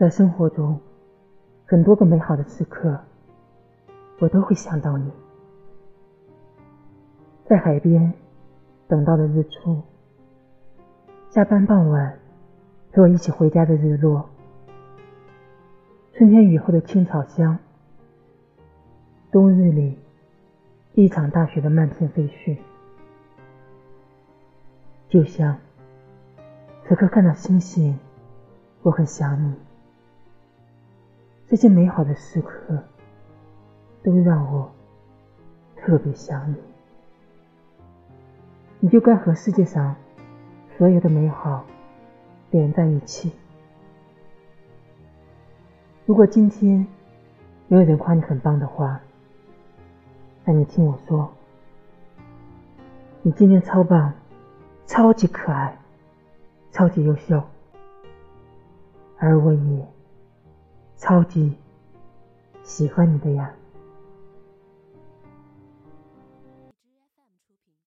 在生活中，很多个美好的时刻，我都会想到你。在海边等到的日出，下班傍晚陪我一起回家的日落，春天雨后的青草香，冬日里一场大雪的漫天飞絮，就像此刻看到星星，我很想你。这些美好的时刻，都让我特别想你。你就该和世界上所有的美好连在一起。如果今天没有人夸你很棒的话，那你听我说，你今天超棒，超级可爱，超级优秀，而我也。超级喜欢你的呀。